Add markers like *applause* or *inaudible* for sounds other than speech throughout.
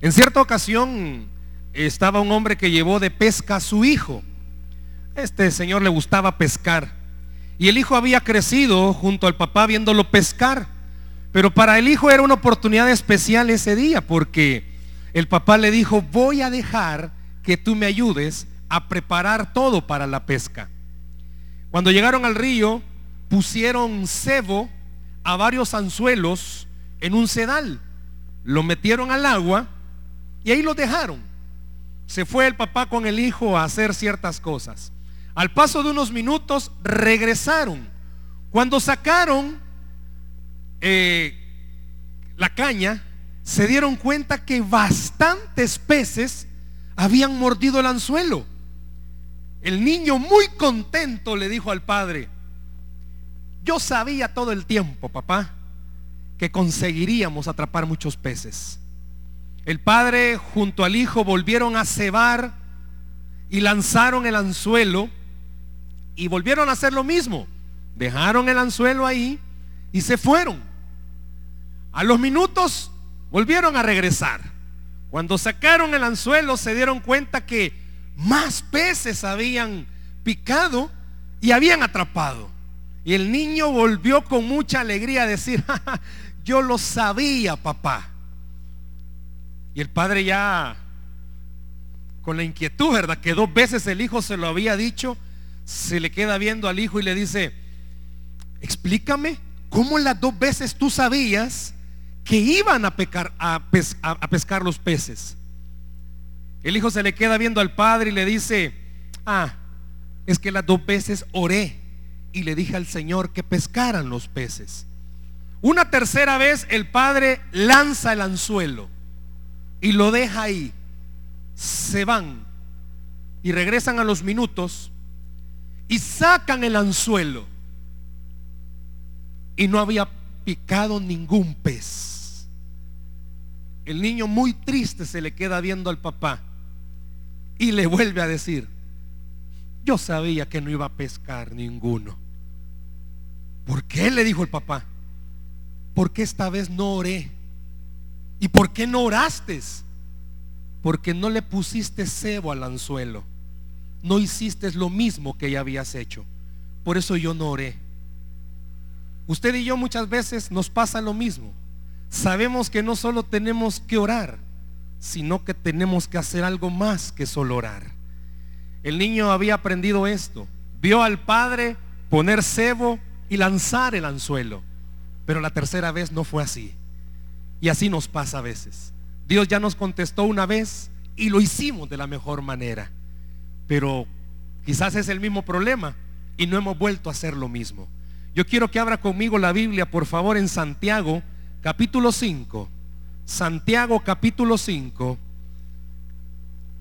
En cierta ocasión estaba un hombre que llevó de pesca a su hijo. Este señor le gustaba pescar. Y el hijo había crecido junto al papá viéndolo pescar. Pero para el hijo era una oportunidad especial ese día porque el papá le dijo, voy a dejar que tú me ayudes a preparar todo para la pesca. Cuando llegaron al río, pusieron cebo a varios anzuelos en un sedal. Lo metieron al agua y ahí lo dejaron. Se fue el papá con el hijo a hacer ciertas cosas. Al paso de unos minutos regresaron. Cuando sacaron eh, la caña, se dieron cuenta que bastantes peces habían mordido el anzuelo. El niño muy contento le dijo al padre, yo sabía todo el tiempo, papá, que conseguiríamos atrapar muchos peces. El padre junto al hijo volvieron a cebar y lanzaron el anzuelo y volvieron a hacer lo mismo. Dejaron el anzuelo ahí y se fueron. A los minutos volvieron a regresar. Cuando sacaron el anzuelo se dieron cuenta que más peces habían picado y habían atrapado. Y el niño volvió con mucha alegría a decir, *laughs* yo lo sabía, papá. Y el padre ya, con la inquietud, ¿verdad? Que dos veces el hijo se lo había dicho, se le queda viendo al hijo y le dice, explícame, ¿cómo las dos veces tú sabías que iban a, a pescar los peces? El hijo se le queda viendo al padre y le dice, ah, es que las dos veces oré y le dije al Señor que pescaran los peces. Una tercera vez el padre lanza el anzuelo y lo deja ahí. Se van y regresan a los minutos y sacan el anzuelo. Y no había picado ningún pez. El niño muy triste se le queda viendo al papá y le vuelve a decir, yo sabía que no iba a pescar ninguno. ¿Por qué? le dijo el papá. Porque esta vez no oré ¿Y por qué no oraste? Porque no le pusiste cebo al anzuelo. No hiciste lo mismo que ya habías hecho. Por eso yo no oré. Usted y yo muchas veces nos pasa lo mismo. Sabemos que no solo tenemos que orar, sino que tenemos que hacer algo más que solo orar. El niño había aprendido esto. Vio al padre poner cebo y lanzar el anzuelo. Pero la tercera vez no fue así. Y así nos pasa a veces. Dios ya nos contestó una vez y lo hicimos de la mejor manera. Pero quizás es el mismo problema y no hemos vuelto a hacer lo mismo. Yo quiero que abra conmigo la Biblia, por favor, en Santiago, capítulo 5. Santiago, capítulo 5.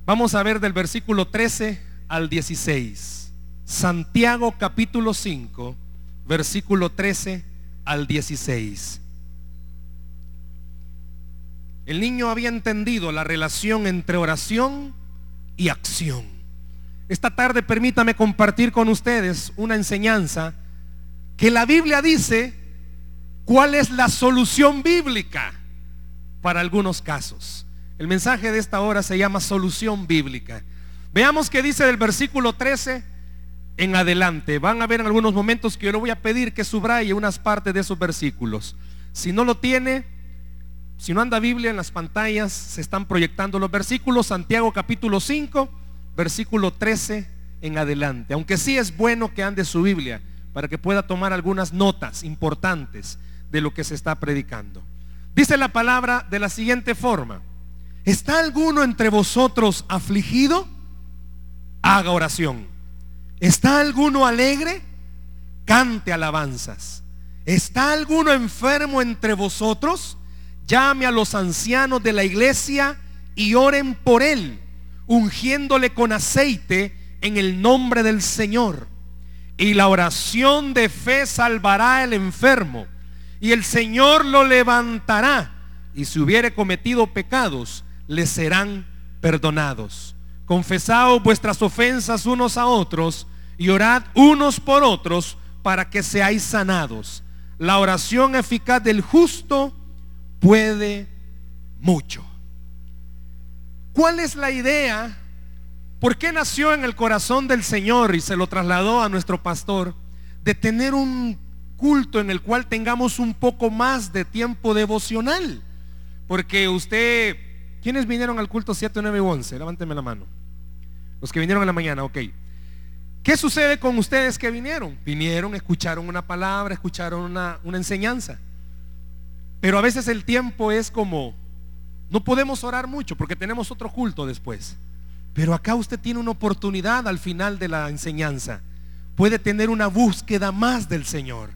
Vamos a ver del versículo 13 al 16. Santiago, capítulo 5, versículo 13 al 16. El niño había entendido la relación entre oración y acción. Esta tarde permítame compartir con ustedes una enseñanza que la Biblia dice cuál es la solución bíblica para algunos casos. El mensaje de esta hora se llama solución bíblica. Veamos qué dice del versículo 13 en adelante. Van a ver en algunos momentos que yo le voy a pedir que subraye unas partes de esos versículos. Si no lo tiene, si no anda Biblia en las pantallas, se están proyectando los versículos, Santiago capítulo 5, versículo 13 en adelante. Aunque sí es bueno que ande su Biblia para que pueda tomar algunas notas importantes de lo que se está predicando. Dice la palabra de la siguiente forma. ¿Está alguno entre vosotros afligido? Haga oración. ¿Está alguno alegre? Cante alabanzas. ¿Está alguno enfermo entre vosotros? Llame a los ancianos de la iglesia y oren por él, ungiéndole con aceite en el nombre del Señor. Y la oración de fe salvará al enfermo, y el Señor lo levantará, y si hubiere cometido pecados, le serán perdonados. Confesaos vuestras ofensas unos a otros, y orad unos por otros para que seáis sanados. La oración eficaz del justo puede mucho. ¿Cuál es la idea? ¿Por qué nació en el corazón del Señor y se lo trasladó a nuestro pastor de tener un culto en el cual tengamos un poco más de tiempo devocional? Porque usted, ¿quiénes vinieron al culto 7, 9 y 11? Levánteme la mano. Los que vinieron en la mañana, ok. ¿Qué sucede con ustedes que vinieron? Vinieron, escucharon una palabra, escucharon una, una enseñanza. Pero a veces el tiempo es como, no podemos orar mucho porque tenemos otro culto después. Pero acá usted tiene una oportunidad al final de la enseñanza. Puede tener una búsqueda más del Señor.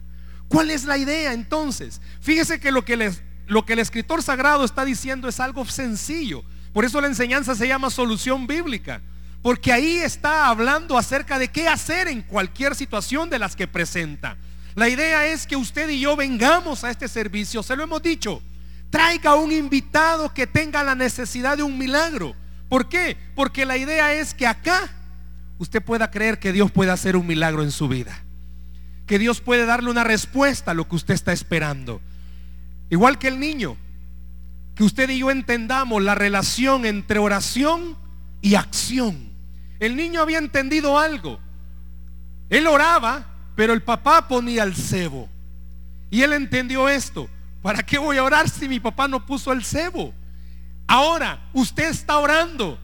¿Cuál es la idea entonces? Fíjese que lo que, el escritor sagrado está diciendo es algo sencillo. Por eso la enseñanza se llama solución bíblica. Porque ahí está hablando acerca de qué hacer en cualquier situación de las que presenta. La idea es que usted y yo vengamos a este servicio, se lo hemos dicho, traiga un invitado que tenga la necesidad de un milagro. ¿Por qué? Porque la idea es que acá usted pueda creer que Dios puede hacer un milagro en su vida. Que Dios puede darle una respuesta a lo que usted está esperando. Igual que el niño, que usted y yo entendamos la relación entre oración y acción. El niño había entendido algo. Él oraba, pero el papá ponía el cebo. Y él entendió esto. ¿Para qué voy a orar si mi papá no puso el cebo? Ahora, usted está orando.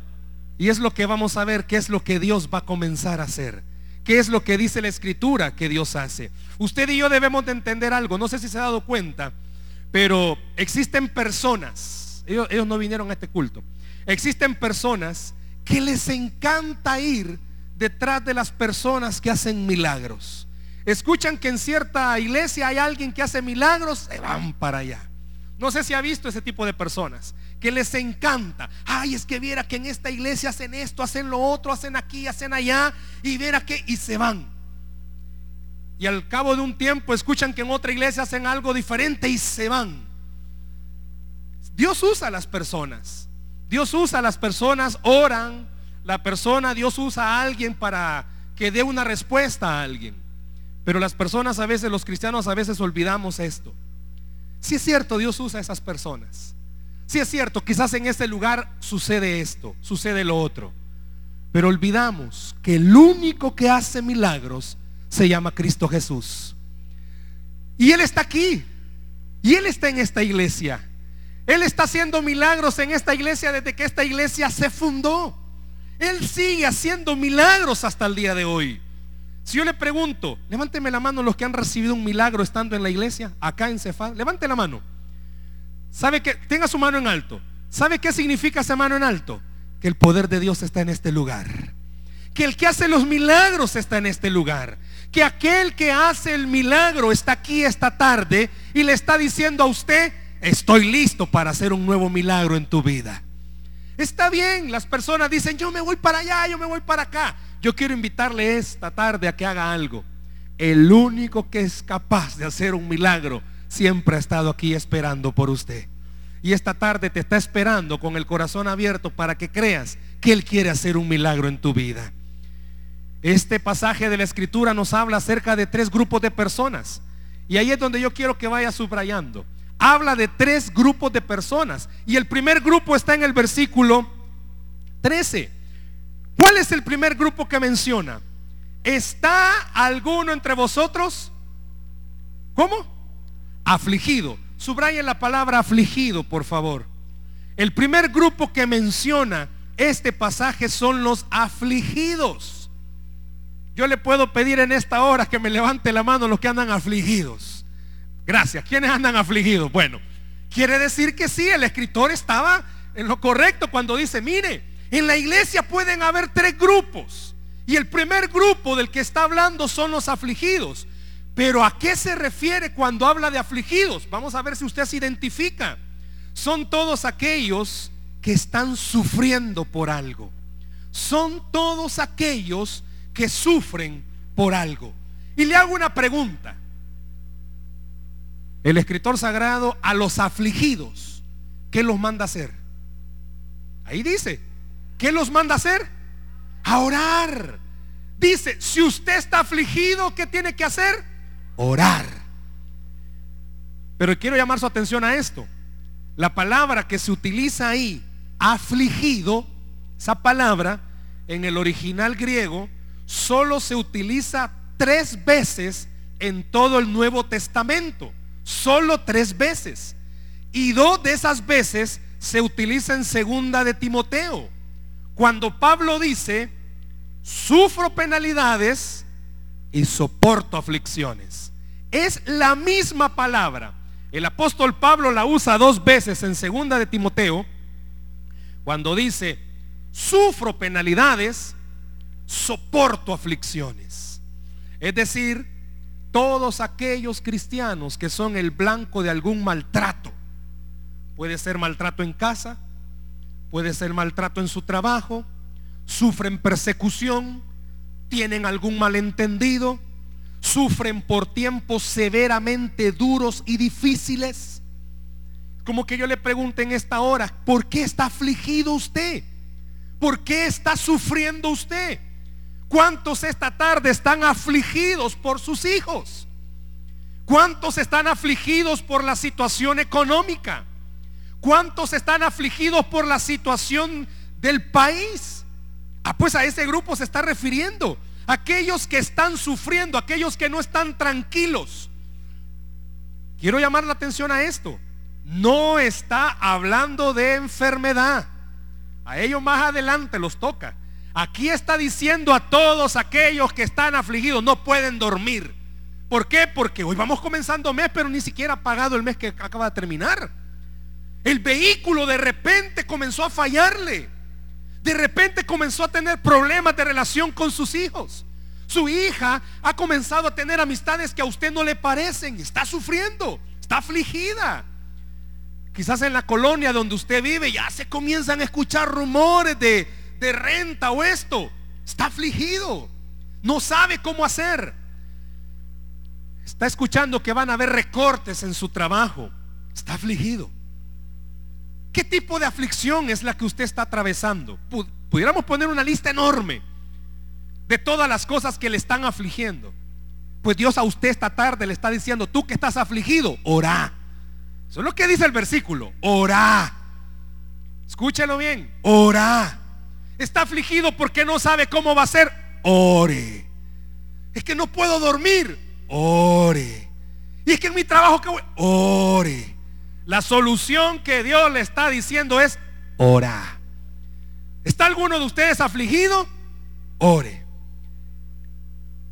Y es lo que vamos a ver, qué es lo que Dios va a comenzar a hacer. ¿Qué es lo que dice la escritura que Dios hace? Usted y yo debemos de entender algo. No sé si se ha dado cuenta, pero existen personas, ellos, ellos no vinieron a este culto, existen personas que les encanta ir detrás de las personas que hacen milagros. Escuchan que en cierta iglesia hay alguien que hace milagros, se van para allá. No sé si ha visto ese tipo de personas que les encanta. Ay, es que viera que en esta iglesia hacen esto, hacen lo otro, hacen aquí, hacen allá y viera que y se van. Y al cabo de un tiempo escuchan que en otra iglesia hacen algo diferente y se van. Dios usa a las personas. Dios usa a las personas, oran, la persona, Dios usa a alguien para que dé una respuesta a alguien. Pero las personas a veces, los cristianos a veces olvidamos esto. Si es cierto, Dios usa a esas personas. Si es cierto, quizás en este lugar sucede esto, sucede lo otro. Pero olvidamos que el único que hace milagros se llama Cristo Jesús. Y Él está aquí. Y Él está en esta iglesia. Él está haciendo milagros en esta iglesia desde que esta iglesia se fundó. Él sigue haciendo milagros hasta el día de hoy. Si yo le pregunto, levánteme la mano los que han recibido un milagro estando en la iglesia, acá en Cefá, levante la mano. ¿Sabe que tenga su mano en alto? ¿Sabe qué significa esa mano en alto? Que el poder de Dios está en este lugar. Que el que hace los milagros está en este lugar. Que aquel que hace el milagro está aquí esta tarde y le está diciendo a usted, estoy listo para hacer un nuevo milagro en tu vida. Está bien, las personas dicen, yo me voy para allá, yo me voy para acá. Yo quiero invitarle esta tarde a que haga algo. El único que es capaz de hacer un milagro siempre ha estado aquí esperando por usted. Y esta tarde te está esperando con el corazón abierto para que creas que Él quiere hacer un milagro en tu vida. Este pasaje de la escritura nos habla acerca de tres grupos de personas. Y ahí es donde yo quiero que vaya subrayando habla de tres grupos de personas. Y el primer grupo está en el versículo 13. ¿Cuál es el primer grupo que menciona? ¿Está alguno entre vosotros? ¿Cómo? Afligido. Subrayen la palabra afligido, por favor. El primer grupo que menciona este pasaje son los afligidos. Yo le puedo pedir en esta hora que me levante la mano los que andan afligidos. Gracias. ¿Quiénes andan afligidos? Bueno, quiere decir que sí, el escritor estaba en lo correcto cuando dice, mire, en la iglesia pueden haber tres grupos. Y el primer grupo del que está hablando son los afligidos. Pero ¿a qué se refiere cuando habla de afligidos? Vamos a ver si usted se identifica. Son todos aquellos que están sufriendo por algo. Son todos aquellos que sufren por algo. Y le hago una pregunta el escritor sagrado a los afligidos, ¿qué los manda a hacer? Ahí dice, ¿qué los manda a hacer? A orar. Dice, si usted está afligido, ¿qué tiene que hacer? Orar. Pero quiero llamar su atención a esto. La palabra que se utiliza ahí afligido, esa palabra en el original griego solo se utiliza tres veces en todo el Nuevo Testamento. Solo tres veces. Y dos de esas veces se utiliza en segunda de Timoteo. Cuando Pablo dice, sufro penalidades y soporto aflicciones. Es la misma palabra. El apóstol Pablo la usa dos veces en segunda de Timoteo, cuando dice, sufro penalidades, soporto aflicciones. Es decir, todos aquellos cristianos que son el blanco de algún maltrato, puede ser maltrato en casa, puede ser maltrato en su trabajo, sufren persecución, tienen algún malentendido, sufren por tiempos severamente duros y difíciles. Como que yo le pregunte en esta hora, ¿por qué está afligido usted? ¿Por qué está sufriendo usted? ¿Cuántos esta tarde están afligidos por sus hijos? ¿Cuántos están afligidos por la situación económica? ¿Cuántos están afligidos por la situación del país? Ah, pues a ese grupo se está refiriendo aquellos que están sufriendo, aquellos que no están tranquilos. Quiero llamar la atención a esto. No está hablando de enfermedad. A ellos más adelante los toca. Aquí está diciendo a todos aquellos que están afligidos, no pueden dormir. ¿Por qué? Porque hoy vamos comenzando mes, pero ni siquiera ha pagado el mes que acaba de terminar. El vehículo de repente comenzó a fallarle de repente comenzó a tener problemas de relación con sus hijos. Su hija ha comenzado a tener amistades que a usted no le parecen. Está sufriendo, está afligida. Quizás en la colonia donde usted vive ya se comienzan a escuchar rumores de, renta o esto. Está afligido. No sabe cómo hacer. Está escuchando que van a haber recortes en su trabajo. Está afligido. ¿Qué tipo de aflicción es la que usted está atravesando? Pudiéramos poner una lista enorme de todas las cosas que le están afligiendo. Pues Dios a usted esta tarde le está diciendo, tú que estás afligido, ora. Eso es lo que dice el versículo, ora. Escúchelo bien, ora. Está afligido porque no sabe cómo va a ser, ore. Es que no puedo dormir, ore. Y es que en mi trabajo que voy, ore. La solución que Dios le está diciendo es ora. ¿Está alguno de ustedes afligido? Ore.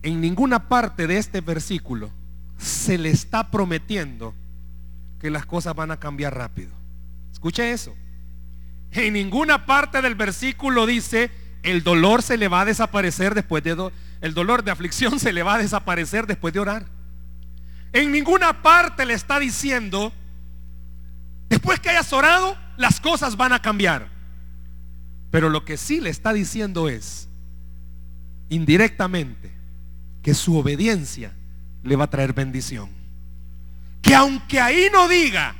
En ninguna parte de este versículo se le está prometiendo que las cosas van a cambiar rápido. Escuche eso. En ninguna parte del versículo dice el dolor se le va a desaparecer después de el dolor de aflicción *laughs* se le va a desaparecer después de orar. En ninguna parte le está diciendo Después que hayas orado, las cosas van a cambiar. Pero lo que sí le está diciendo es, indirectamente, que su obediencia le va a traer bendición. Que aunque ahí no diga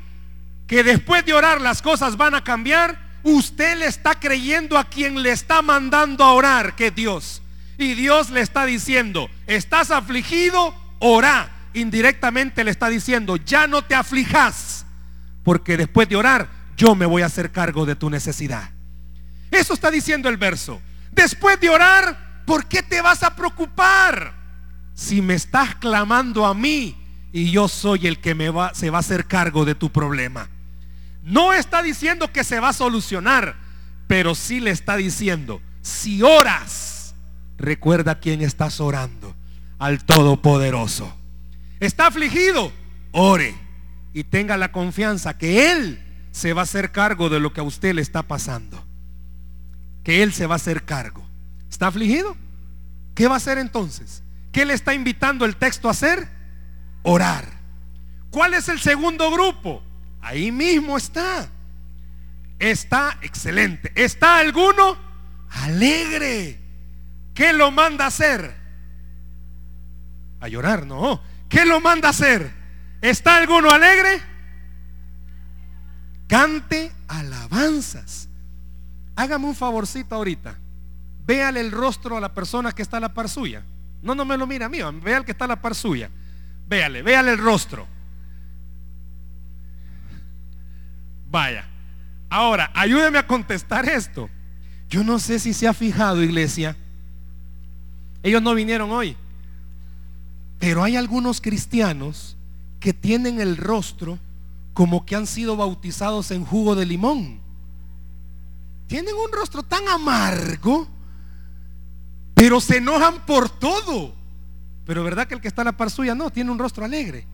que después de orar las cosas van a cambiar, usted le está creyendo a quien le está mandando a orar, que es Dios. Y Dios le está diciendo, estás afligido, ora. Indirectamente le está diciendo, ya no te aflijas porque después de orar yo me voy a hacer cargo de tu necesidad. Eso está diciendo el verso. Después de orar, ¿por qué te vas a preocupar? Si me estás clamando a mí y yo soy el que se va a hacer cargo de tu problema. No está diciendo que se va a solucionar, pero sí le está diciendo, si oras, recuerda quién estás orando, al Todopoderoso. ¿Está afligido? Ore y tenga la confianza que Él se va a hacer cargo de lo que a usted le está pasando. Que Él se va a hacer cargo. ¿Está afligido? ¿Qué va a hacer entonces? ¿Qué le está invitando el texto a hacer? Orar. ¿Cuál es el segundo grupo? Ahí mismo está. Está excelente. ¿Está alguno? Alegre. ¿Qué lo manda a hacer? A llorar, no. ¿Qué lo manda a hacer? ¿Está alguno alegre? Cante alabanzas. Hágame un favorcito ahorita. Véale el rostro a la persona que está a la par suya. No, no me lo mira a mí, vea al que está a la par suya. Véale, véale el rostro. Vaya. Ahora, ayúdeme a contestar esto. Yo no sé si se ha fijado, iglesia. Ellos no vinieron hoy. Pero hay algunos cristianos que tienen el rostro como que han sido bautizados en jugo de limón. Tienen un rostro tan amargo, pero se enojan por todo. Pero verdad que el que está a la par suya no, tiene un rostro alegre.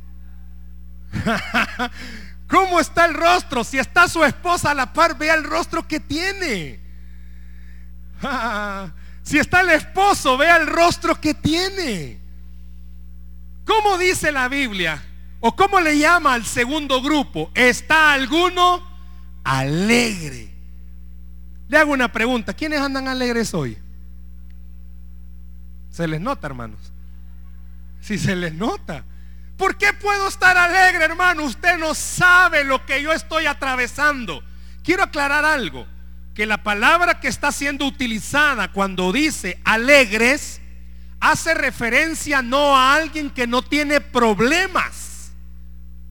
*laughs* ¿Cómo está el rostro? Si está su esposa a la par, vea el rostro que tiene. *laughs* si está el esposo, vea el rostro que tiene. ¿Cómo dice la Biblia? ¿O cómo le llama al segundo grupo? ¿Está alguno alegre? Le hago una pregunta. ¿Quiénes andan alegres hoy? Se les nota, hermanos. Si se les nota. ¿Por qué puedo estar alegre, hermano? Usted no sabe lo que yo estoy atravesando. Quiero aclarar algo. Que la palabra que está siendo utilizada cuando dice alegres hace referencia no a alguien que no tiene problemas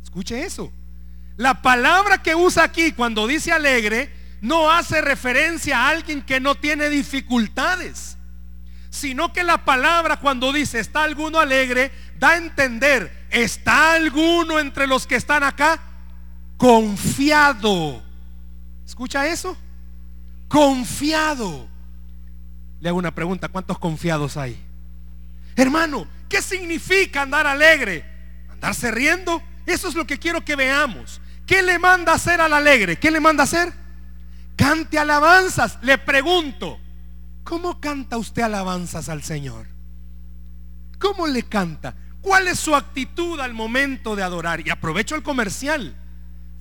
Escuche eso. La palabra que usa aquí cuando dice alegre no hace referencia a alguien que no tiene dificultades, sino que la palabra cuando dice está alguno alegre da a entender, está alguno entre los que están acá confiado. ¿Escucha eso? Confiado. Le hago una pregunta, ¿cuántos confiados hay? Hermano, ¿qué significa andar alegre? ¿Andarse riendo? Eso es lo que quiero que veamos. ¿Qué le manda hacer al alegre? ¿Qué le manda hacer? Cante alabanzas. Le pregunto, ¿cómo canta usted alabanzas al Señor? ¿Cómo le canta? ¿Cuál es su actitud al momento de adorar? Y aprovecho el comercial.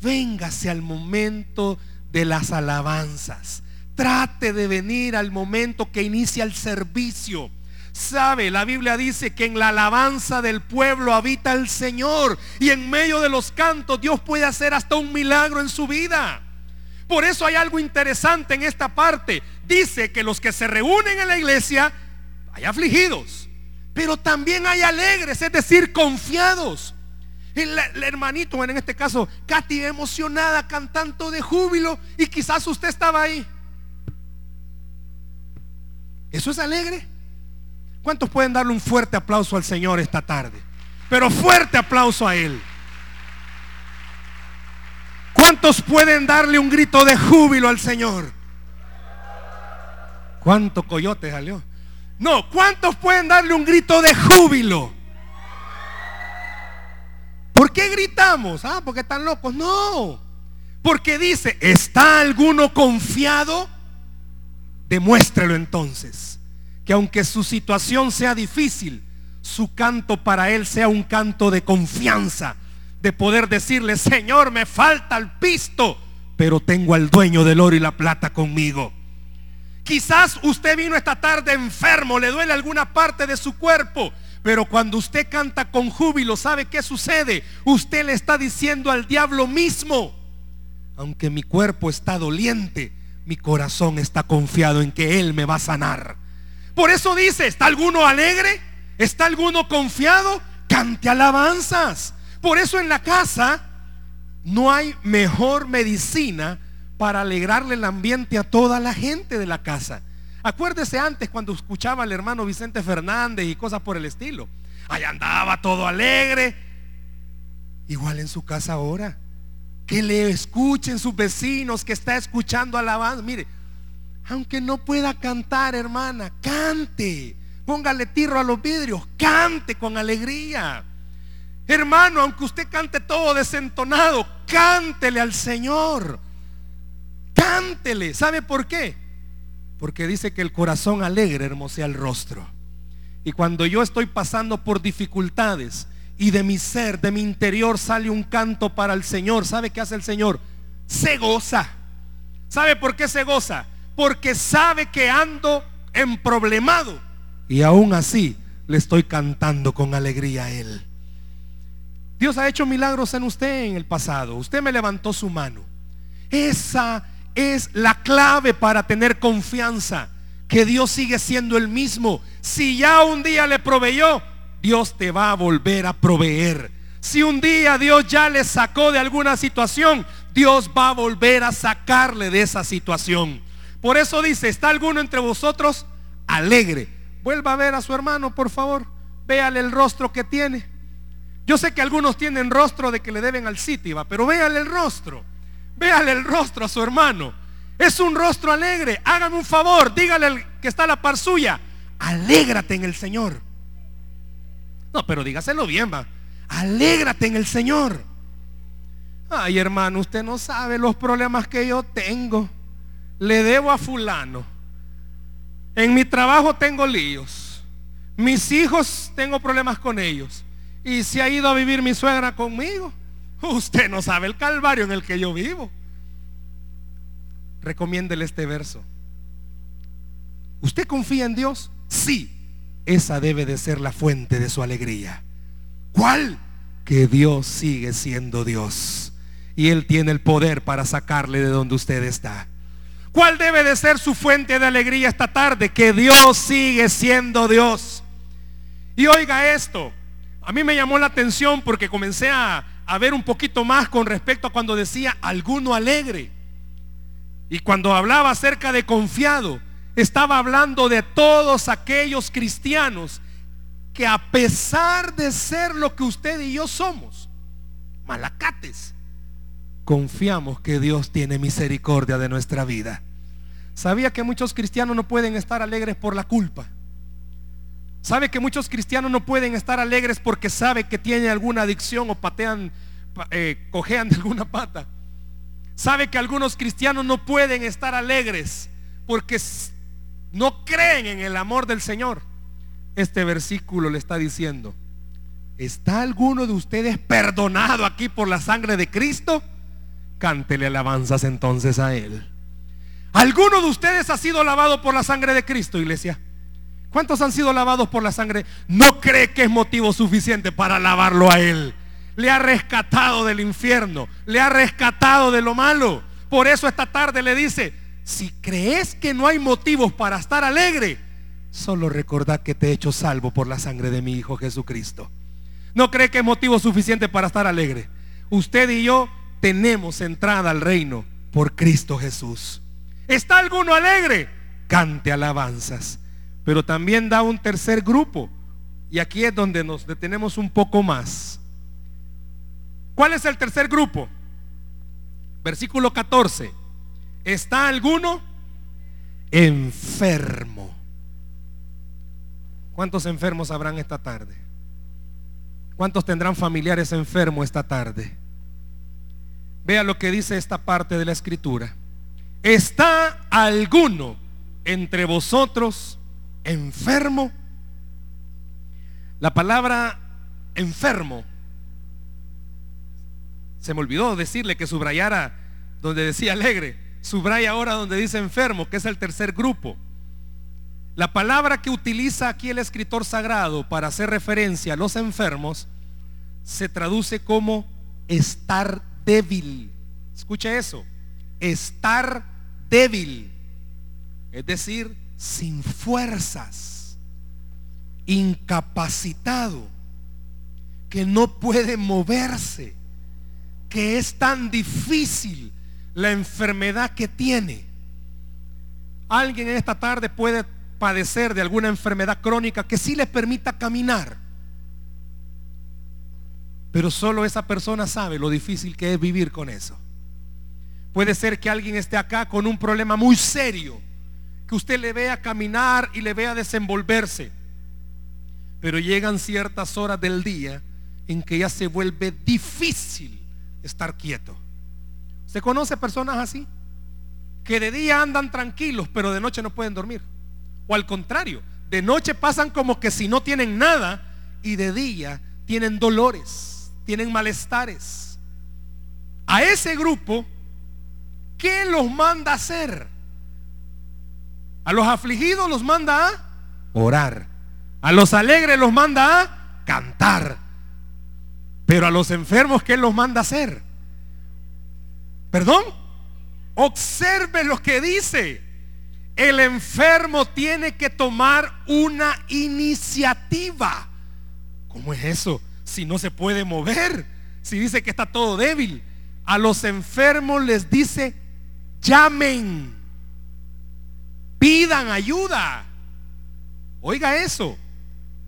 Véngase al momento de las alabanzas. Trate de venir al momento que inicia el servicio. Sabe, la Biblia dice que en la alabanza del pueblo habita el Señor y en medio de los cantos Dios puede hacer hasta un milagro en su vida. Por eso hay algo interesante en esta parte. Dice que los que se reúnen en la iglesia hay afligidos, pero también hay alegres, es decir, confiados. El, el, hermanito, en este caso, Katy emocionada, cantando de júbilo, y quizás usted estaba ahí. ¿Eso es alegre? ¿Cuántos pueden darle un fuerte aplauso al Señor esta tarde? Pero fuerte aplauso a Él. ¿Cuántos pueden darle un grito de júbilo al Señor? ¿Cuánto coyote salió? No, ¿cuántos pueden darle un grito de júbilo? ¿Por qué gritamos? Ah, porque están locos. No. Porque dice, ¿está alguno confiado? Demuéstrelo entonces que aunque su situación sea difícil, su canto para él sea un canto de confianza, de poder decirle, Señor, me falta el pisto, pero tengo al dueño del oro y la plata conmigo. Quizás usted vino esta tarde enfermo, le duele alguna parte de su cuerpo, pero cuando usted canta con júbilo, ¿sabe qué sucede? Usted le está diciendo al diablo mismo, aunque mi cuerpo está doliente, mi corazón está confiado en que Él me va a sanar. Por eso dice, ¿está alguno alegre? ¿Está alguno confiado? Cante alabanzas. Por eso en la casa no hay mejor medicina para alegrarle el ambiente a toda la gente de la casa. Acuérdese antes cuando escuchaba al hermano Vicente Fernández y cosas por el estilo. Ahí andaba todo alegre. Igual en su casa ahora. Que le escuchen sus vecinos que está escuchando alabanza. Mire, aunque no pueda cantar, hermana, cante. Póngale tiro a los vidrios, cante con alegría. Hermano, aunque usted cante todo desentonado, cántele al Señor. Cántele. ¿Sabe por qué? Porque dice que el corazón alegre hermosea el rostro. Y cuando yo estoy pasando por dificultades y de mi ser, de mi interior sale un canto para el Señor, ¿sabe qué hace el Señor? Se goza. ¿Sabe por qué se goza? Porque sabe que ando en problemado. Y aún así le estoy cantando con alegría a Él. Dios ha hecho milagros en usted en el pasado. Usted me levantó su mano. Esa es la clave para tener confianza. Que Dios sigue siendo el mismo. Si ya un día le proveyó, Dios te va a volver a proveer. Si un día Dios ya le sacó de alguna situación, Dios va a volver a sacarle de esa situación. Por eso dice, ¿está alguno entre vosotros alegre? Vuelva a ver a su hermano, por favor. Véale el rostro que tiene. Yo sé que algunos tienen rostro de que le deben al sitio, pero véale el rostro. Véale el rostro a su hermano. Es un rostro alegre. Hágame un favor, dígale al que está la par suya, alégrate en el Señor. No, pero dígaselo bien, va. Alégrate en el Señor. Ay, hermano, usted no sabe los problemas que yo tengo. Le debo a fulano. En mi trabajo tengo líos. Mis hijos tengo problemas con ellos. Y se ha ido a vivir mi suegra conmigo. *laughs* Usted no sabe el calvario en el que yo vivo. Recomiéndele este verso. ¿Usted confía en Dios? Sí. Esa debe de ser la fuente de su alegría. ¿Cuál? Que Dios sigue siendo Dios. Y Él tiene el poder para sacarle de donde usted está. ¿Cuál debe de ser su fuente de alegría esta tarde? Que Dios sigue siendo Dios. Y oiga esto, a mí me llamó la atención porque comencé a, a ver un poquito más con respecto a cuando decía alguno alegre. Y cuando hablaba acerca de confiado, estaba hablando de todos aquellos cristianos que a pesar de ser lo que usted y yo somos, malacates, confiamos que Dios tiene misericordia de nuestra vida. ¿Sabía que muchos cristianos no pueden estar alegres por la culpa? ¿Sabe que muchos cristianos no pueden estar alegres porque sabe que tiene alguna adicción o patean, eh, cojean de alguna pata? ¿Sabe que algunos cristianos no pueden estar alegres porque no creen en el amor del Señor. Este versículo le está diciendo, ¿está alguno de ustedes perdonado aquí por la sangre de Cristo? Cántele alabanzas entonces a Él. ¿Alguno de ustedes ha sido lavado por la sangre de Cristo, iglesia? ¿Cuántos han sido lavados por la sangre? No cree que es motivo suficiente para lavarlo a Él. Le ha rescatado del infierno, le ha rescatado de lo malo. Por eso esta tarde le dice, si crees que no hay motivos para estar alegre, solo recordad que te he hecho salvo por la sangre de mi Hijo Jesucristo. No cree que es motivo suficiente para estar alegre. Usted y yo tenemos entrada al reino por Cristo Jesús. ¿Está alguno alegre? Cante alabanzas. Pero también da un tercer grupo. Y aquí es donde nos detenemos un poco más. ¿Cuál es el tercer grupo? Versículo 14. ¿Está alguno enfermo? ¿Cuántos enfermos habrán esta tarde? ¿Cuántos tendrán familiares enfermos esta tarde? Vea lo que dice esta parte de la escritura. ¿Está alguno entre vosotros enfermo? La palabra enfermo, se me olvidó decirle que subrayara donde decía alegre subraya ahora donde dice enfermo, que es el tercer grupo. La palabra que utiliza aquí el escritor sagrado para hacer referencia a los enfermos se traduce como estar débil. Escuche eso, estar débil, es decir, sin fuerzas, incapacitado, que no puede moverse, que es tan difícil la enfermedad que tiene. Alguien en esta tarde puede padecer de alguna enfermedad crónica que sí le permita caminar. Pero solo esa persona sabe lo difícil que es vivir con eso. Puede ser que alguien esté acá con un problema muy serio, que usted le vea caminar y le vea desenvolverse. Pero llegan ciertas horas del día en que ya se vuelve difícil estar quieto. ¿Se conoce personas así? Que de día andan tranquilos, pero de noche no pueden dormir. O al contrario, de noche pasan como que si no tienen nada y de día tienen dolores, tienen malestares. A ese grupo, ¿qué los manda a hacer? A los afligidos los manda a orar. A los alegres los manda a cantar. Pero a los enfermos, ¿qué los manda a hacer? ¿Perdón? Observe lo que dice. El enfermo tiene que tomar una iniciativa. ¿Cómo es eso? Si no se puede mover, si dice que está todo débil. a los enfermos les dice, llamen, pidan ayuda. Oiga eso,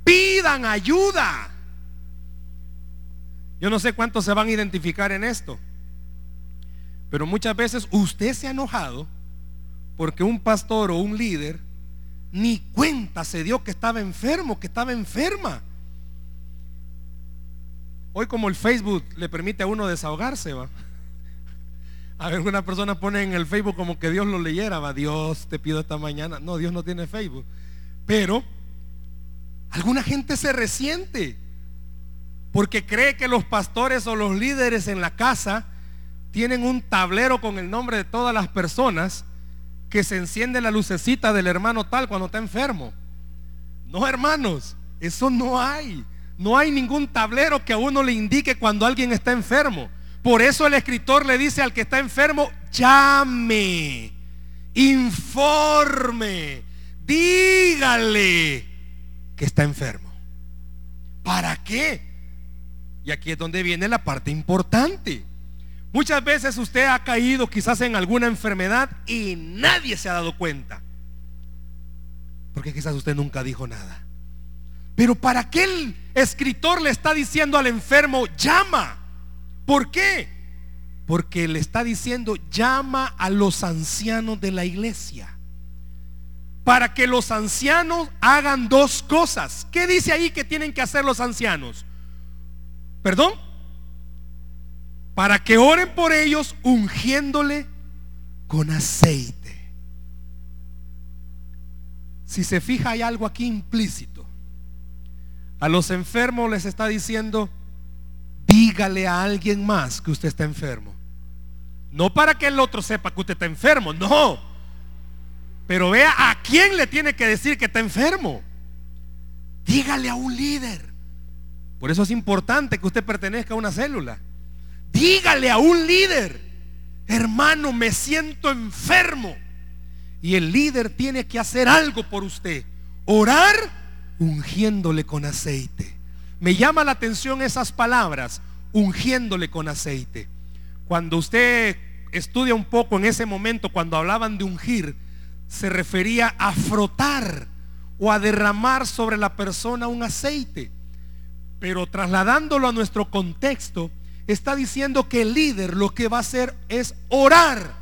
pidan ayuda. Yo no sé cuántos se van a identificar en esto, pero muchas veces usted se ha enojado porque un pastor o un líder ni cuenta se dio que estaba enfermo, que estaba enferma. Hoy como el Facebook le permite a uno desahogarse, va. A ver, una persona pone en el Facebook como que Dios lo leyera, va, Dios te pido esta mañana. No, Dios no tiene Facebook. Pero alguna gente se resiente porque cree que los pastores o los líderes en la casa tienen un tablero con el nombre de todas las personas que se enciende la lucecita del hermano tal cuando está enfermo. No, hermanos, eso no hay. No hay ningún tablero que a uno le indique cuando alguien está enfermo. Por eso el escritor le dice al que está enfermo, llame, informe, dígale que está enfermo. ¿Para qué? Y aquí es donde viene la parte importante. Muchas veces usted ha caído quizás en alguna enfermedad y nadie se ha dado cuenta. Porque quizás usted nunca dijo nada. Pero ¿para qué el escritor le está diciendo al enfermo, llama? ¿Por qué? Porque le está diciendo, llama a los ancianos de la iglesia. Para que los ancianos hagan dos cosas. ¿Qué dice ahí que tienen que hacer los ancianos? ¿Perdón? para que oren por ellos ungiéndole con aceite. Si se fija hay algo aquí implícito. A los enfermos les está diciendo, dígale a alguien más que usted está enfermo. No para que el otro sepa que usted está enfermo, no. Pero vea a quién le tiene que decir que está enfermo. Dígale a un líder. Por eso es importante que usted pertenezca a una célula. Dígale a un líder, hermano, me siento enfermo. Y el líder tiene que hacer algo por usted. Orar ungiéndole con aceite. Me llama la atención esas palabras, ungiéndole con aceite. Cuando usted estudia un poco en ese momento, cuando hablaban de ungir, se refería a frotar o a derramar sobre la persona un aceite. Pero trasladándolo a nuestro contexto, está diciendo que el líder lo que va a hacer es orar,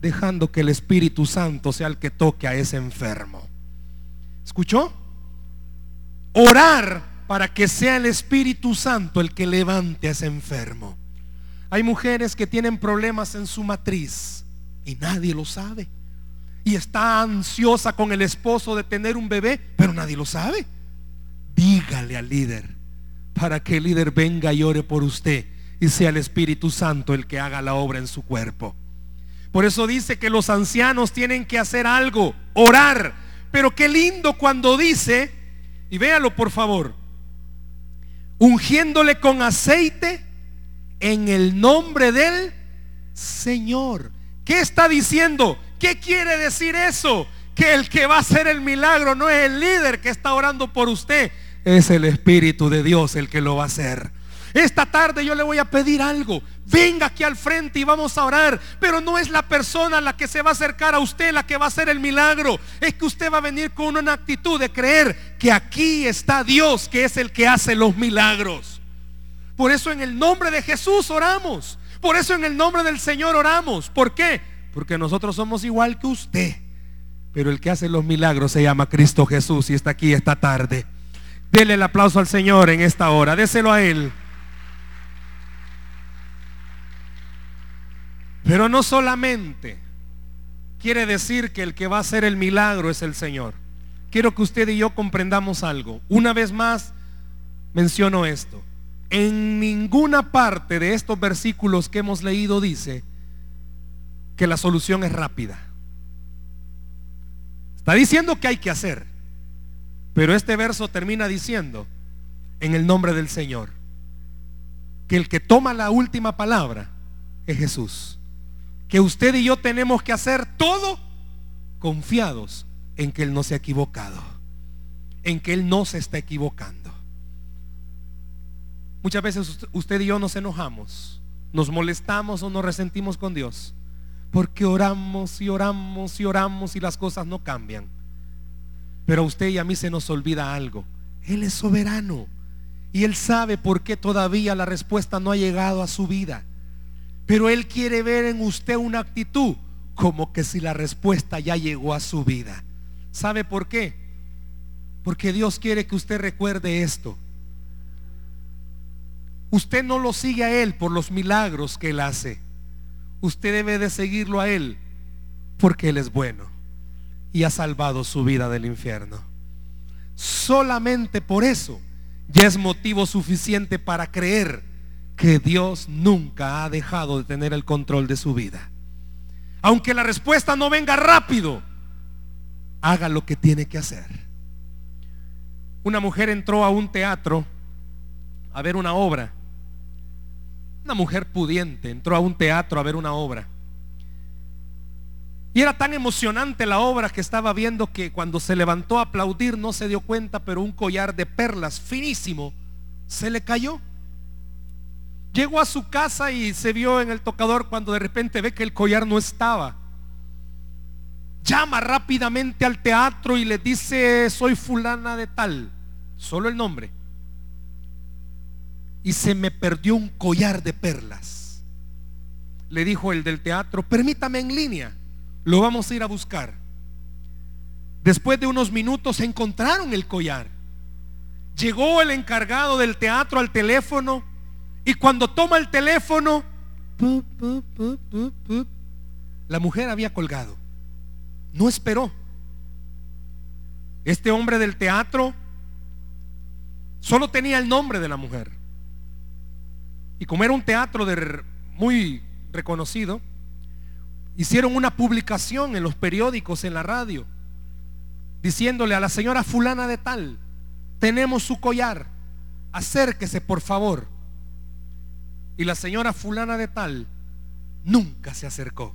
dejando que el Espíritu Santo sea el que toque a ese enfermo. ¿Escuchó? Orar para que sea el Espíritu Santo el que levante a ese enfermo. Hay mujeres que tienen problemas en su matriz y nadie lo sabe. Y está ansiosa con el esposo de tener un bebé, pero nadie lo sabe. Dígale al líder para que el líder venga y ore por usted y sea el Espíritu Santo el que haga la obra en su cuerpo. Por eso dice que los ancianos tienen que hacer algo, orar. Pero qué lindo cuando dice, y véalo por favor, ungiéndole con aceite en el nombre del Señor. ¿Qué está diciendo? ¿Qué quiere decir eso? Que el que va a hacer el milagro no es el líder que está orando por usted, es el Espíritu de Dios el que lo va a hacer. Esta tarde yo le voy a pedir algo. Venga aquí al frente y vamos a orar. Pero no es la persona la que se va a acercar a usted la que va a hacer el milagro. Es que usted va a venir con una actitud de creer que aquí está Dios, que es el que hace los milagros. Por eso en el nombre de Jesús oramos. Por eso en el nombre del Señor oramos. ¿Por qué? Porque nosotros somos igual que usted. Pero el que hace los milagros se llama Cristo Jesús y está aquí esta tarde. Dele el aplauso al Señor en esta hora. Déselo a Él. Pero no solamente quiere decir que el que va a hacer el milagro es el Señor. Quiero que usted y yo comprendamos algo. Una vez más menciono esto. En ninguna parte de estos versículos que hemos leído dice que la solución es rápida. Está diciendo que hay que hacer. Pero este verso termina diciendo, en el nombre del Señor, que el que toma la última palabra es Jesús que usted y yo tenemos que hacer todo confiados en que Él no se ha equivocado, en que Él no se está equivocando. Muchas veces usted y yo nos enojamos nos molestamos o nos resentimos con Dios. Porque oramos y oramos y oramos y las cosas no cambian. Pero a usted y a mí se nos olvida algo. Él es soberano. Y Él sabe por qué todavía la respuesta no ha llegado a su vida. Pero Él quiere ver en usted una actitud como que si la respuesta ya llegó a su vida. ¿Sabe por qué? Porque Dios quiere que usted recuerde esto. Usted no lo sigue a Él por los milagros que Él hace. Usted debe de seguirlo a Él porque Él es bueno y ha salvado su vida del infierno. Solamente por eso ya es motivo suficiente para creer que Dios nunca ha dejado de tener el control de su vida. Aunque la respuesta no venga rápido, haga lo que tiene que hacer. Una mujer entró a un teatro a ver una obra una mujer pudiente entró a un teatro a ver una obra. Y era tan emocionante la obra que estaba viendo que cuando se levantó a aplaudir no se dio cuenta, pero un collar de perlas finísimo se le cayó. Llegó a su casa y se vio en el tocador cuando de repente ve que el collar no estaba. Llama rápidamente al teatro y le dice, soy fulana de tal, solo el nombre y se me perdió un collar de perlas. Le dijo el del teatro, permítame en línea, lo vamos a ir a buscar. Después de unos minutos encontraron el collar. Llegó el encargado del teatro al teléfono y cuando toma el teléfono, la mujer había colgado. No esperó. Este hombre del teatro solo tenía el nombre de la mujer. Y como era un teatro muy reconocido, hicieron una publicación en los periódicos, en la radio, diciéndole a la señora fulana de tal, tenemos su collar, acérquese por favor. Y la señora fulana de tal nunca se acercó.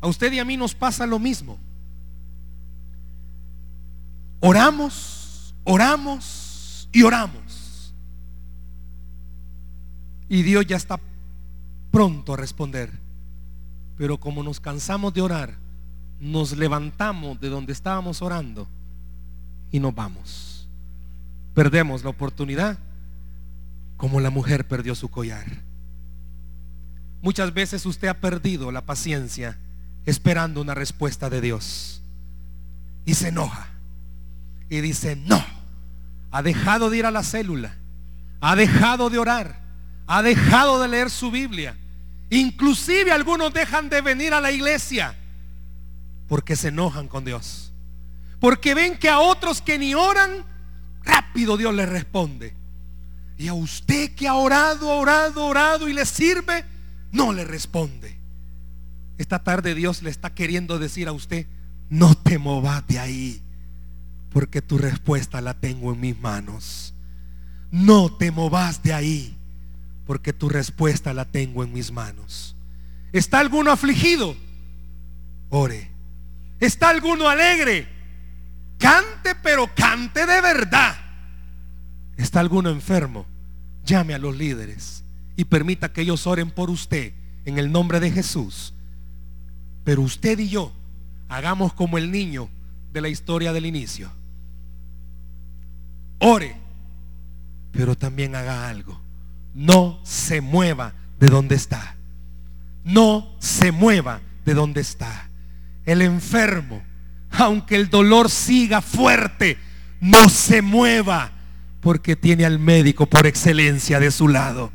A usted y a mí nos pasa lo mismo. Oramos, oramos y oramos. Y Dios ya está pronto a responder. Pero como nos cansamos de orar, nos levantamos de donde estábamos orando y nos vamos. Perdemos la oportunidad como la mujer perdió su collar. Muchas veces usted ha perdido la paciencia esperando una respuesta de Dios. Y se enoja. Y dice, no, ha dejado de ir a la célula. Ha dejado de orar ha dejado de leer su Biblia. Inclusive algunos dejan de venir a la iglesia porque se enojan con Dios. Porque ven que a otros que ni oran, rápido Dios les responde. Y a usted que ha orado, orado, orado y le sirve, no le responde. Esta tarde Dios le está queriendo decir a usted, no te movas de ahí, porque tu respuesta la tengo en mis manos. No te movas de ahí porque tu respuesta la tengo en mis manos. ¿Está alguno afligido? Ore. ¿Está alguno alegre? Cante, pero cante de verdad. ¿Está alguno enfermo? Llame a los líderes y permita que ellos oren por usted en el nombre de Jesús. Pero usted y yo hagamos como el niño de la historia del inicio. Ore, pero también haga algo no se mueva de donde está. No se mueva de donde está. El enfermo, aunque el dolor siga fuerte, no se mueva porque tiene al médico por excelencia de su lado.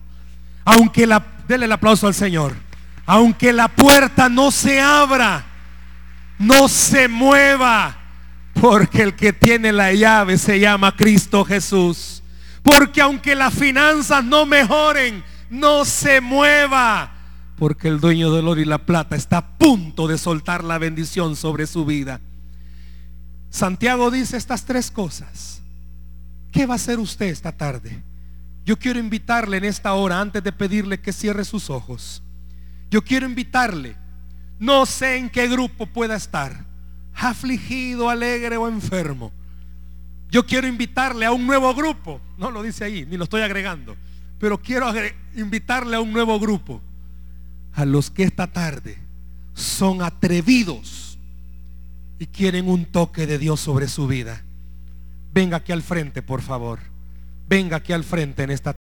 Aunque la, dele el aplauso al Señor. Aunque la puerta no se abra, no se mueva, porque el que tiene la llave se llama Cristo Jesús. Porque aunque las finanzas no mejoren, no se mueva. Porque el dueño del oro y la plata está a punto de soltar la bendición sobre su vida. Santiago dice estas tres cosas. ¿Qué va a hacer usted esta tarde? Yo quiero invitarle en esta hora, antes de pedirle que cierre sus ojos. Yo quiero invitarle. No sé en qué grupo pueda estar. Afligido, alegre o enfermo. Yo quiero invitarle a un nuevo grupo. No lo dice ahí, ni lo estoy agregando. Pero quiero invitarle a un nuevo grupo. A los que esta tarde son atrevidos y quieren un toque de Dios sobre su vida. Venga aquí al frente, por favor. Venga aquí al frente en esta